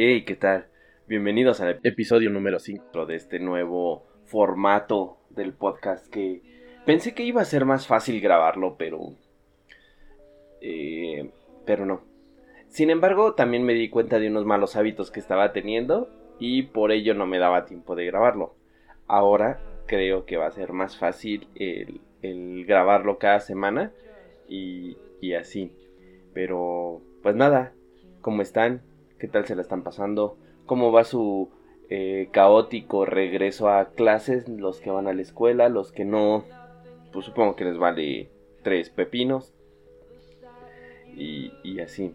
Hey, ¿qué tal? Bienvenidos al episodio número 5 de este nuevo formato del podcast que pensé que iba a ser más fácil grabarlo, pero... eh, pero no. Sin embargo, también me di cuenta de unos malos hábitos que estaba teniendo y por ello no me daba tiempo de grabarlo. Ahora creo que va a ser más fácil el, el grabarlo cada semana y, y así. Pero, pues nada, ¿cómo están? ¿Qué tal se la están pasando? ¿Cómo va su eh, caótico regreso a clases? Los que van a la escuela, los que no, pues supongo que les vale tres pepinos. Y, y así.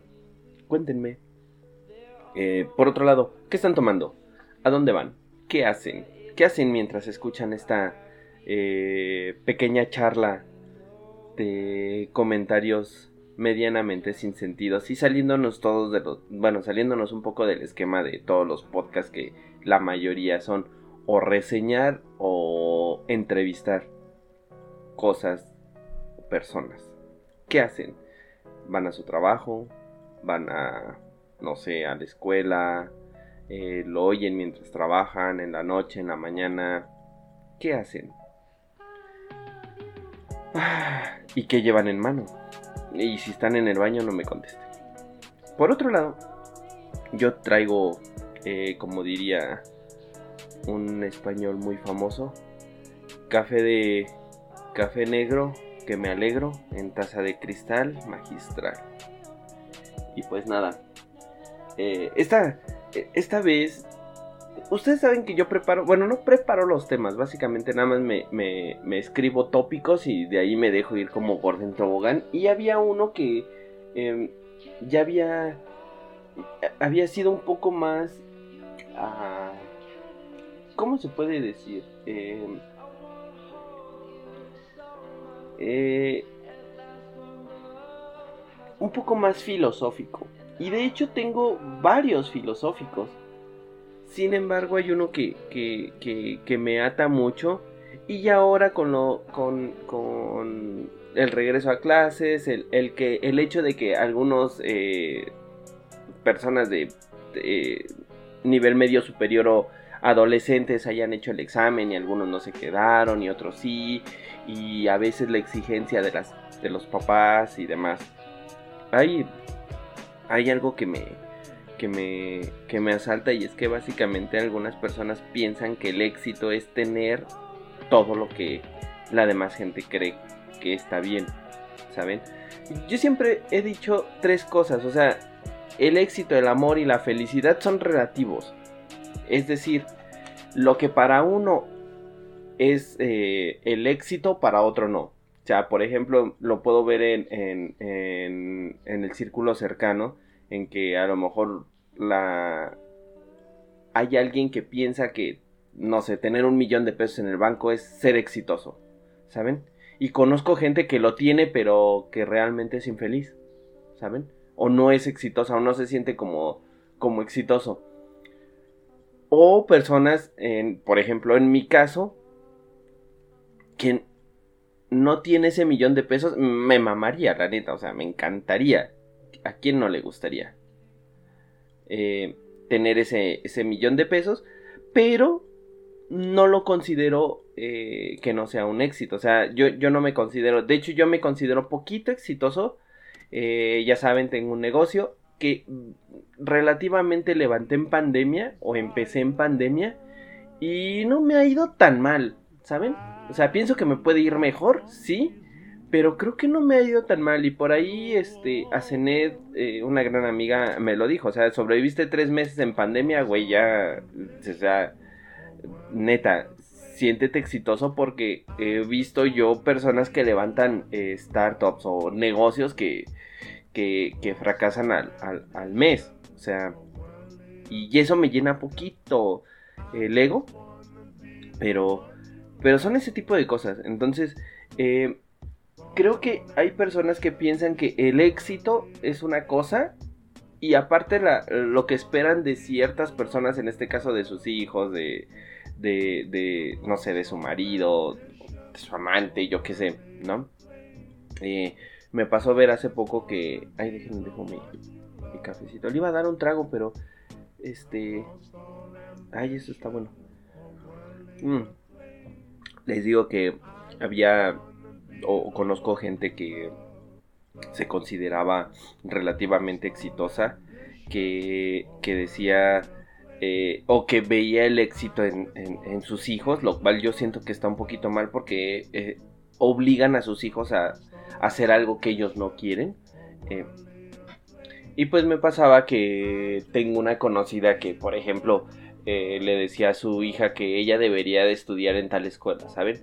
Cuéntenme. Eh, por otro lado, ¿qué están tomando? ¿A dónde van? ¿Qué hacen? ¿Qué hacen mientras escuchan esta eh, pequeña charla de comentarios medianamente sin sentido, y saliéndonos todos de los, bueno, saliéndonos un poco del esquema de todos los podcasts que la mayoría son o reseñar o entrevistar cosas, personas. ¿Qué hacen? Van a su trabajo, van a, no sé, a la escuela, eh, lo oyen mientras trabajan, en la noche, en la mañana. ¿Qué hacen? Ah, ¿Y qué llevan en mano? Y si están en el baño, no me contesten. Por otro lado, yo traigo, eh, como diría un español muy famoso, café de café negro que me alegro en taza de cristal magistral. Y pues nada, eh, esta, esta vez, ustedes saben que yo preparo, bueno, no preparo los temas, básicamente nada más me, me, escribo tópicos y de ahí me dejo ir como por dentro tobogán. Y había uno que eh, ya había, había sido un poco más, uh, ¿cómo se puede decir? Eh, eh, un poco más filosófico. Y de hecho tengo varios filosóficos. Sin embargo, hay uno que, que, que, que me ata mucho. Y ahora con lo. con. con el regreso a clases. El, el que. el hecho de que algunos eh, personas de, de, nivel medio superior o adolescentes hayan hecho el examen y algunos no se quedaron y otros sí. Y a veces la exigencia de las. de los papás y demás. Hay hay algo que me, que me, que me asalta y es que básicamente algunas personas piensan que el éxito es tener todo lo que la demás gente cree que está bien, ¿saben? Yo siempre he dicho tres cosas, o sea, el éxito, el amor y la felicidad son relativos. Es decir, lo que para uno es eh, el éxito, para otro no. O sea, por ejemplo, lo puedo ver en, en, en, en, el círculo cercano, en que a lo mejor la... hay alguien que piensa que, no sé, tener un millón de pesos en el banco es ser exitoso, ¿saben? Y conozco gente que lo tiene, pero que realmente es infeliz, ¿saben? O no es exitosa, o no se siente como, como exitoso. O personas, en, por ejemplo, en mi caso, que no tiene ese millón de pesos, me mamaría, la neta, o sea, me encantaría. ¿A quién no le gustaría eh, tener ese, ese, millón de pesos? Pero no lo considero eh, que no sea un éxito, o sea, yo, yo, no me considero, de hecho yo me considero poquito exitoso, eh, ya saben, tengo un negocio que relativamente levanté en pandemia o empecé en pandemia y no me ha ido tan mal, ¿saben? O sea, pienso que me puede ir mejor, sí, pero creo que no me ha ido tan mal. Y por ahí, este, Asenet, eh, una gran amiga, me lo dijo. O sea, sobreviviste tres meses en pandemia, güey, ya, o sea, neta, siéntete exitoso porque he visto yo personas que levantan eh, startups o negocios que, que, fracasan al, al, mes. O sea, y eso me llena poquito el ego. Pero, pero son ese tipo de cosas. Entonces, eh, creo que hay personas que piensan que el éxito es una cosa y aparte lo que esperan de ciertas personas, en este caso de sus hijos, de, de, no sé, de su marido, de su amante, yo qué sé, ¿no? Eh, me pasó ver hace poco que... Ay, déjenme, dejo mi, mi cafecito. Le iba a dar un trago, pero... Este... Ay, eso está bueno. Mm. Les digo que había... O conozco gente que se consideraba relativamente exitosa, que, que decía eh, o que veía el éxito en, en, sus hijos, lo cual yo siento que está un poquito mal porque eh, obligan a sus hijos a, hacer algo que ellos no quieren. Eh, y pues me pasaba que tengo una conocida que, por ejemplo, le decía a su hija que ella debería de estudiar en tal escuela, ¿saben?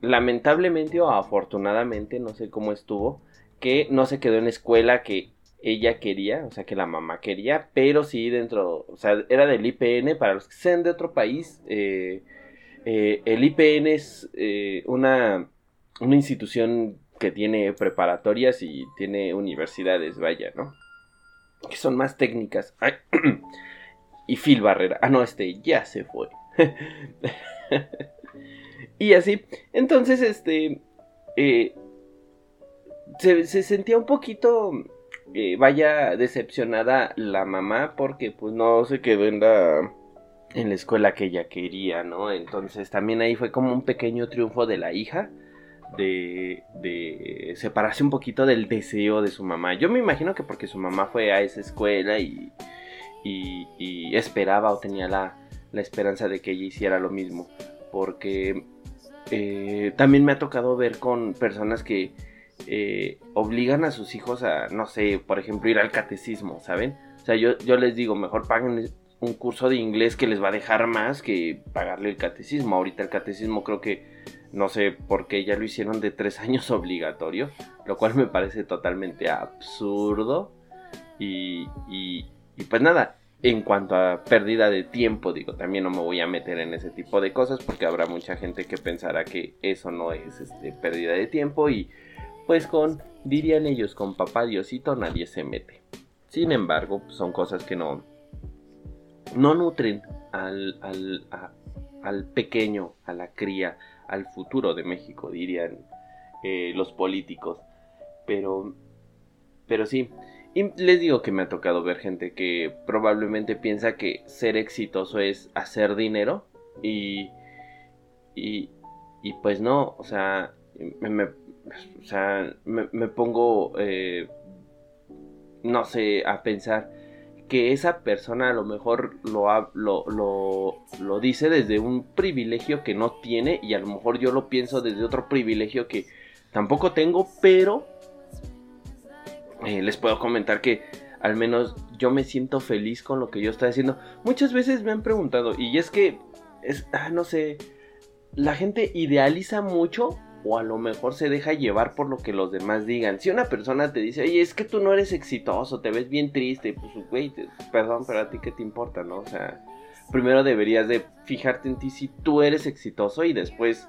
Lamentablemente o afortunadamente, no sé cómo estuvo, que no se quedó en escuela que ella quería, o sea, que la mamá quería, pero sí dentro, o sea, era del IPN, para los que sean de otro país, eh, eh, el IPN es eh, una, una institución que tiene preparatorias y tiene universidades, vaya, ¿no? Que son más técnicas. y Phil Barrera. Ah, no, este ya se fue. y así. Entonces, este. se, se, sentía un poquito vaya decepcionada la mamá porque pues no se quedó en la, en la escuela que ella quería, ¿no? Entonces también ahí fue como un pequeño triunfo de la hija de, de separarse un poquito del deseo de su mamá. Yo me imagino que porque su mamá fue a esa escuela y, y, esperaba o tenía la, la, esperanza de que ella hiciera lo mismo. Porque eh, también me ha tocado ver con personas que eh, obligan a sus hijos a, no sé, por ejemplo, ir al catecismo, ¿saben? O sea, yo, yo les digo, mejor paguen un curso de inglés que les va a dejar más que pagarle el catecismo. Ahorita el catecismo creo que, no sé por qué ya lo hicieron de tres años obligatorio, lo cual me parece totalmente absurdo. Y, y, y pues nada, en cuanto a pérdida de tiempo, digo, también no me voy a meter en ese tipo de cosas porque habrá mucha gente que pensará que eso no es este, pérdida de tiempo y pues con, dirían ellos, con papá Diosito nadie se mete. Sin embargo, son cosas que no, no nutren al, al, pequeño, a la cría, al futuro de México, dirían eh, los políticos. Pero, pero sí, y les digo que me ha tocado ver gente que probablemente piensa que ser exitoso es hacer dinero y, y, y pues no, o sea, me, o sea, me, pongo, eh, no sé, a pensar que esa persona a lo mejor lo, lo, lo, dice desde un privilegio que no tiene y a lo mejor yo lo pienso desde otro privilegio que tampoco tengo, pero eh, les puedo comentar que al menos yo me siento feliz con lo que yo estoy haciendo. Muchas veces me han preguntado y es que, es, ah, no sé, la gente idealiza mucho o a lo mejor se deja llevar por lo que los demás digan. Si una persona te dice, oye, es que tú no eres exitoso, te ves bien triste, pues, güey, perdón, pero a ti qué te importa, ¿no? O sea, primero deberías de fijarte en ti si tú eres exitoso y después,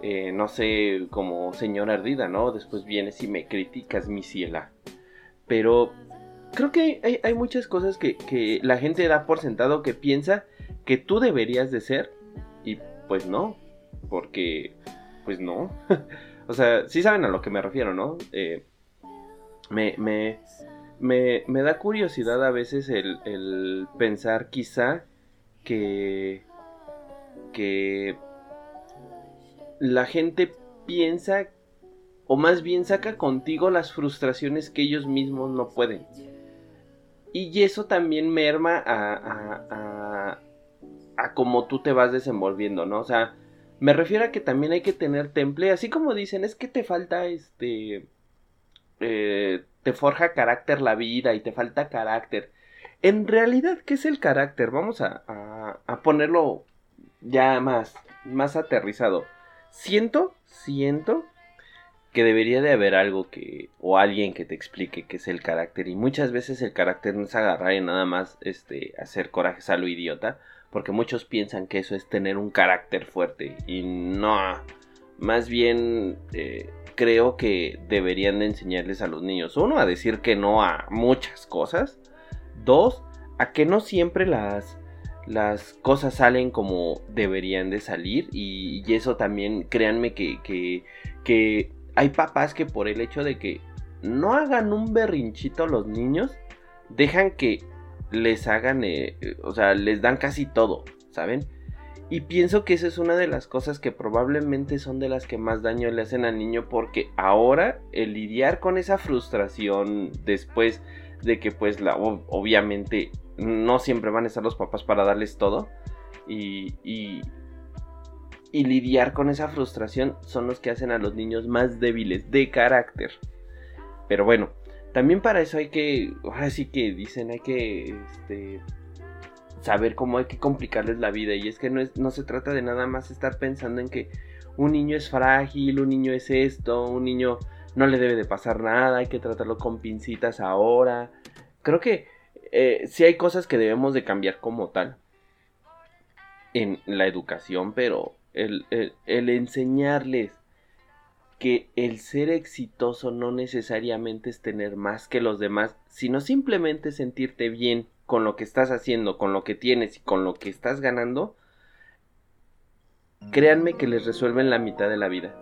eh, no sé, como señora ardida, ¿no? Después vienes y me criticas, mi ciela. Pero creo que hay, hay muchas cosas que, que la gente da por sentado que piensa que tú deberías de ser y pues no, porque pues no. o sea, sí saben a lo que me refiero, ¿no? Eh, me, me, me, da curiosidad a veces el, pensar quizá que, que la gente piensa o más bien saca contigo las frustraciones que ellos mismos no pueden. Y eso también merma a, a, a, a cómo tú te vas desenvolviendo, ¿no? O sea, me refiero a que también hay que tener temple, así como dicen, es que te falta este... Eh, te forja carácter la vida y te falta carácter. En realidad, ¿qué es el carácter? Vamos a, a, ponerlo ya más, más aterrizado. Siento, siento que debería de haber algo que o alguien que te explique qué es el carácter. Y muchas veces el carácter no es agarrar y nada más este hacer corajes a lo idiota porque muchos piensan que eso es tener un carácter fuerte. Y no más bien eh, creo que deberían de enseñarles a los niños uno a decir que no a muchas cosas. Dos a que no siempre las las cosas salen como deberían de salir. Y, eso también créanme que, que hay papás que por el hecho de que no hagan un berrinchito los niños, dejan que les hagan, eh, o sea, les dan casi todo, ¿saben? Y pienso que esa es una de las cosas que probablemente son de las que más daño le hacen al niño porque ahora el lidiar con esa frustración después de que pues la, obviamente no siempre van a estar los papás para darles todo y, y lidiar con esa frustración son los que hacen a los niños más débiles de carácter. Pero bueno, también para eso hay que, ahora sí que dicen, hay que este, saber cómo hay que complicarles la vida. Y es que no, es, no se trata de nada más estar pensando en que un niño es frágil, un niño es esto, un niño no le debe de pasar nada, hay que tratarlo con pincitas ahora. Creo que eh, sí hay cosas que debemos de cambiar como tal en la educación, pero el, enseñarles que el ser exitoso no necesariamente es tener más que los demás, sino simplemente sentirte bien con lo que estás haciendo, con lo que tienes y con lo que estás ganando, créanme que les resuelven la mitad de la vida.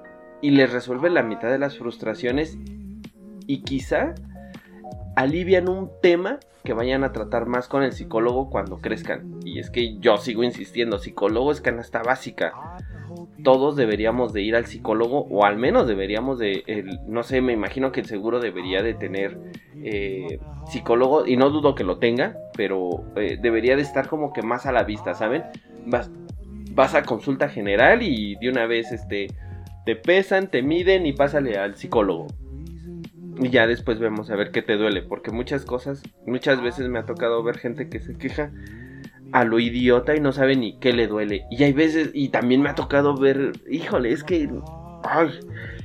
Y les resuelven la mitad de las frustraciones y quizá alivian un tema que vayan a tratar más con el psicólogo cuando crezcan. Y es que yo sigo insistiendo, psicólogo es canasta básica. Todos deberíamos de ir al psicólogo o al menos deberíamos de, no sé, me imagino que el seguro debería de tener eh, psicólogo y no dudo que lo tenga, pero eh, debería de estar como que más a la vista, ¿saben? Vas, vas a consulta general y de una vez este, te pesan, te miden y pásale al psicólogo y ya después vemos a ver qué te duele, porque muchas cosas, muchas veces me ha tocado ver gente que se queja a lo idiota y no sabe ni qué le duele. Y hay veces, y también me ha tocado ver, híjole, es que, ay,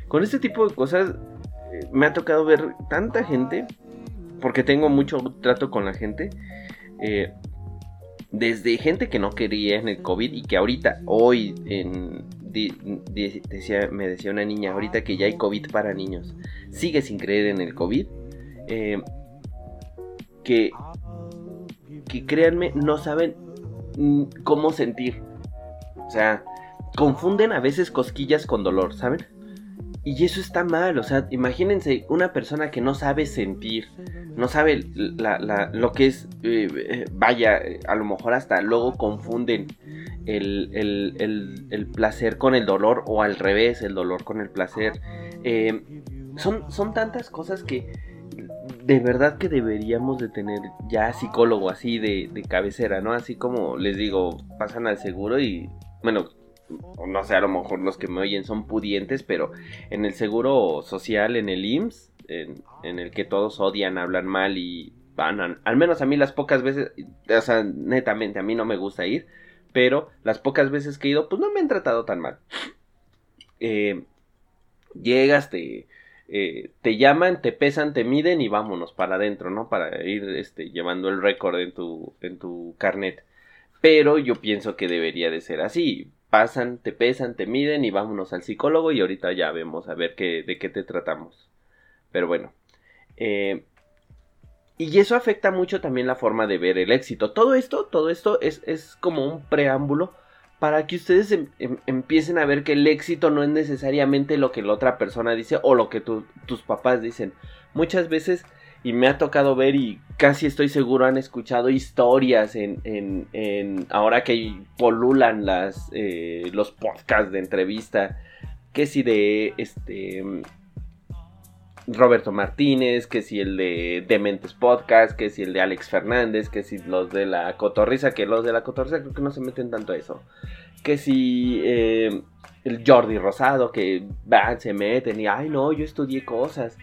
con este tipo de cosas eh, me ha tocado ver tanta gente, porque tengo mucho trato con la gente, eh, desde gente que no quería en el COVID y que ahorita, hoy, en, me decía una niña ahorita que ya hay COVID para niños, sigue sin creer en el COVID, eh, que, que créanme, no saben mm, cómo sentir. O sea, confunden a veces cosquillas con dolor, ¿saben? Y eso está mal, o sea, imagínense una persona que no sabe sentir, no sabe lo que es, eh, eh, vaya, a lo mejor hasta luego confunden el, placer con el dolor o al revés, el dolor con el placer. Eh, son, son tantas cosas que de verdad que deberíamos de tener ya psicólogo así de, de cabecera, ¿no? Así como les digo, pasan al seguro y, bueno, no sé, a lo mejor los que me oyen son pudientes, pero en el seguro social, en el IMSS, en, el que todos odian, hablan mal y van, al menos a mí las pocas veces, o sea, netamente a mí no me gusta ir, pero las pocas veces que he ido, pues no me han tratado tan mal. Eh, llegas, te, eh, te llaman, te pesan, te miden y vámonos para adentro, ¿no? Para ir este, llevando el récord en tu, en tu carnet. Pero yo pienso que debería de ser así pasan, te pesan, te miden y vámonos al psicólogo y ahorita ya vemos a ver qué, de qué te tratamos. Pero bueno. Eh, y eso afecta mucho también la forma de ver el éxito. Todo esto, todo esto es, es como un preámbulo para que ustedes em, em, empiecen a ver que el éxito no es necesariamente lo que la otra persona dice o lo que tus papás dicen. Muchas veces y me ha tocado ver y casi estoy seguro han escuchado historias en, en, ahora que polulan las eh, los podcasts de entrevista que si de este Roberto Martínez, que si el de Dementes Podcast, que si el de Alex Fernández, que si los de la Cotorriza, que los de la Cotorriza creo que no se meten tanto a eso, que si eh, el Jordi Rosado, que van, se meten y, ay no, yo estudié cosas,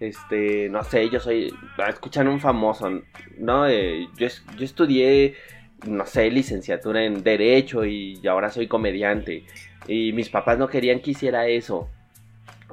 este, no sé, yo soy, escuchan un famoso, ¿no? Eh, yo, yo estudié, no sé, licenciatura en Derecho y ahora soy comediante. Y mis papás no querían que hiciera eso.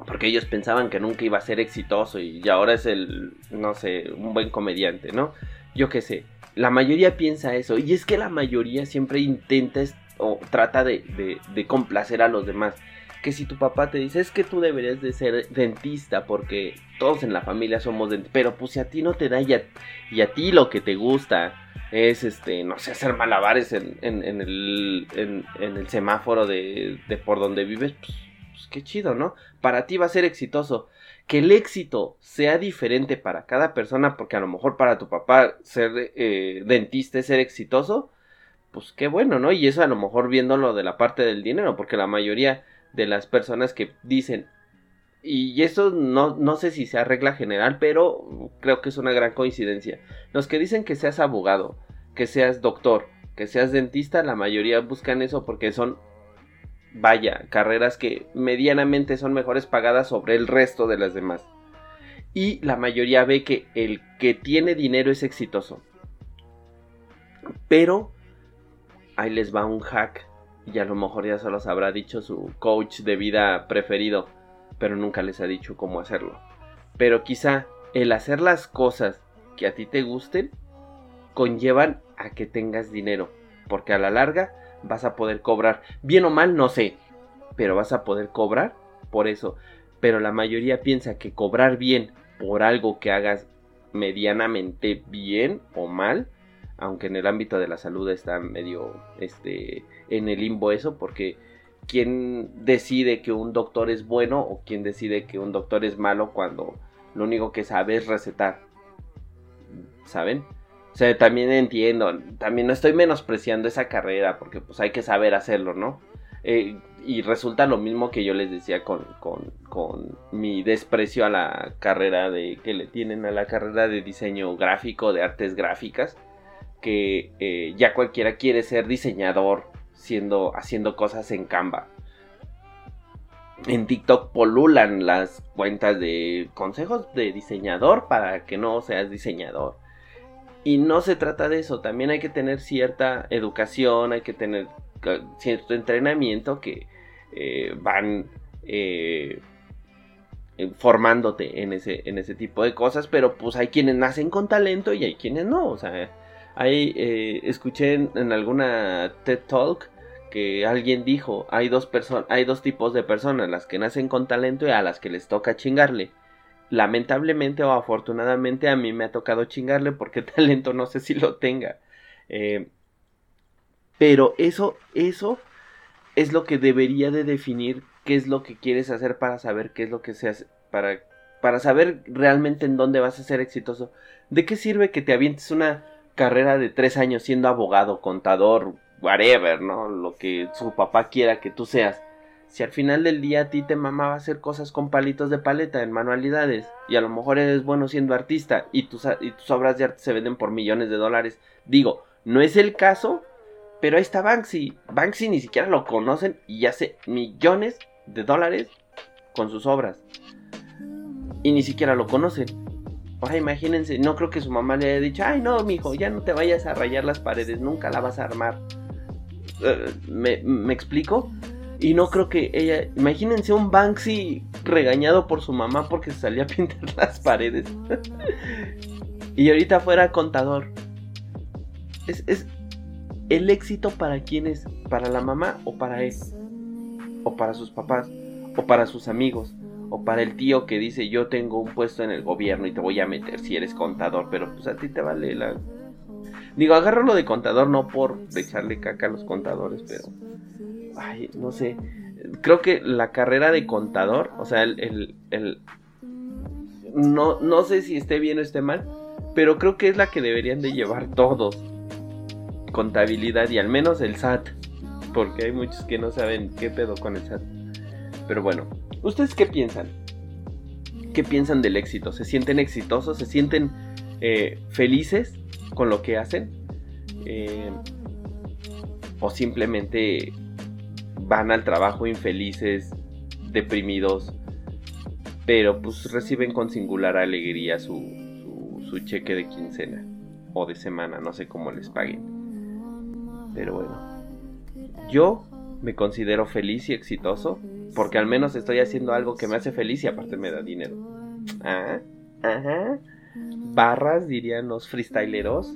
Porque ellos pensaban que nunca iba a ser exitoso y ahora es el, no sé, un buen comediante, ¿no? Yo qué sé, la mayoría piensa eso y es que la mayoría siempre intenta o trata de, de, complacer a los demás. Que si tu papá te dice es que tú deberías de ser dentista porque todos en la familia somos dentistas, pero pues si a ti no te da y a, ti lo que te gusta es este, no sé, hacer malabares en, en, en, el, en, el, semáforo de, de por donde vives, pues, qué chido, ¿no? Para ti va a ser exitoso. Que el éxito sea diferente para cada persona, porque a lo mejor para tu papá ser eh, dentista es ser exitoso, pues qué bueno, ¿no? Y eso a lo mejor viéndolo de la parte del dinero, porque la mayoría de las personas que dicen, y eso no, no sé si sea regla general, pero creo que es una gran coincidencia. Los que dicen que seas abogado, que seas doctor, que seas dentista, la mayoría buscan eso porque son vaya, carreras que medianamente son mejores pagadas sobre el resto de las demás. Y la mayoría ve que el que tiene dinero es exitoso. Pero ahí les va un hack. Y a lo mejor ya se los habrá dicho su coach de vida preferido. Pero nunca les ha dicho cómo hacerlo. Pero quizá el hacer las cosas que a ti te gusten conllevan a que tengas dinero. Porque a la larga vas a poder cobrar. Bien o mal, no sé, pero vas a poder cobrar por eso. Pero la mayoría piensa que cobrar bien por algo que hagas medianamente bien o mal, aunque en el ámbito de la salud está medio este en el limbo eso porque quién decide que un doctor es bueno o quién decide que un doctor es malo cuando lo único que sabe es recetar. ¿Saben? O sea, también entiendo, también no estoy menospreciando esa carrera porque pues hay que saber hacerlo, ¿no? Eh, y resulta lo mismo que yo les decía con, con, mi desprecio a la carrera de que le tienen a la carrera de diseño gráfico, de artes gráficas, que eh, ya cualquiera quiere ser diseñador siendo, haciendo cosas en Canva. En TikTok polulan las cuentas de consejos de diseñador para que no seas diseñador y no se trata de eso, también hay que tener cierta educación, hay que tener cierto entrenamiento que eh, van eh, formándote en ese, en ese tipo de cosas, pero pues hay quienes nacen con talento y hay quienes no, o sea, hay, eh, escuché en, en, alguna TED Talk que alguien dijo, hay dos, hay dos tipos de personas, las que nacen con talento y a las que les toca chingarle lamentablemente o afortunadamente a mí me ha tocado chingarle porque talento no sé si lo tenga. Eh, pero eso, eso es lo que debería de definir qué es lo que quieres hacer para saber qué es lo que se hace, para, para saber realmente en dónde vas a ser exitoso. ¿De qué sirve que te avientes una carrera de tres años siendo abogado, contador, whatever, ¿no? Lo que su papá quiera que tú seas si al final del día a ti te mamaba hacer cosas con palitos de paleta en manualidades y a lo mejor eres bueno siendo artista y tus, y tus obras de arte se venden por millones de dólares, digo, no es el caso, pero ahí está Banksy. Banksy ni siquiera lo conocen y hace millones de dólares con sus obras. Y ni siquiera lo conocen. Ahora imagínense, no creo que su mamá le haya dicho, ay no, mijo, ya no te vayas a rayar las paredes, nunca la vas a armar. Eh, ¿me, ¿Me explico? Y no creo que ella. Imagínense un Banksy regañado por su mamá porque se salía a pintar las paredes. y ahorita fuera contador. Es, es el éxito para quién es, para la mamá o para él, o para sus papás, o para sus amigos, o para el tío que dice yo tengo un puesto en el gobierno y te voy a meter si eres contador, pero pues a ti te vale la... Digo, agarro lo de contador no por echarle caca a los contadores, pero ay, no sé, creo que la carrera de contador, o sea, el, el, no, no sé si esté bien o esté mal, pero creo que es la que deberían de llevar todos. Contabilidad y al menos el SAT, porque hay muchos que no saben qué pedo con el SAT. Pero bueno, ¿ustedes qué piensan? ¿Qué piensan del éxito? ¿Se sienten exitosos? ¿Se sienten eh, felices con lo que hacen? Eh, ¿O simplemente van al trabajo infelices, deprimidos, pero pues reciben con singular alegría su, su, cheque de quincena o de semana, no sé cómo les paguen. Pero bueno, yo me considero feliz y exitoso, porque al menos estoy haciendo algo que me hace feliz y aparte me da dinero. Ah, ajá. Barras, dirían los freestyleros.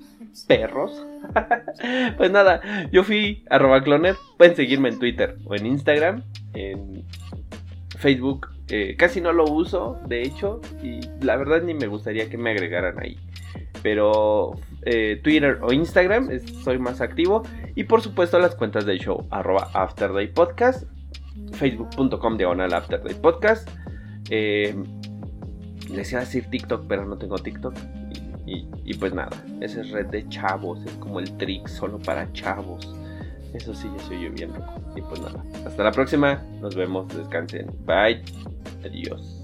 Perros. pues nada, yo fui arroba cloner. Pueden seguirme en Twitter o en Instagram. En Facebook eh, casi no lo uso, de hecho. Y la verdad ni me gustaría que me agregaran ahí. Pero eh, Twitter o Instagram soy más activo. Y por supuesto las cuentas del show. Arroba Afterday Podcast. Facebook.com diagonal Afterday Podcast. Eh, les decir TikTok, pero no tengo TikTok. Y, pues nada, esa es red de chavos, es como el trick solo para chavos. Eso sí, ya se oye bien Y pues nada, hasta la próxima, nos vemos, descansen. Bye, adiós.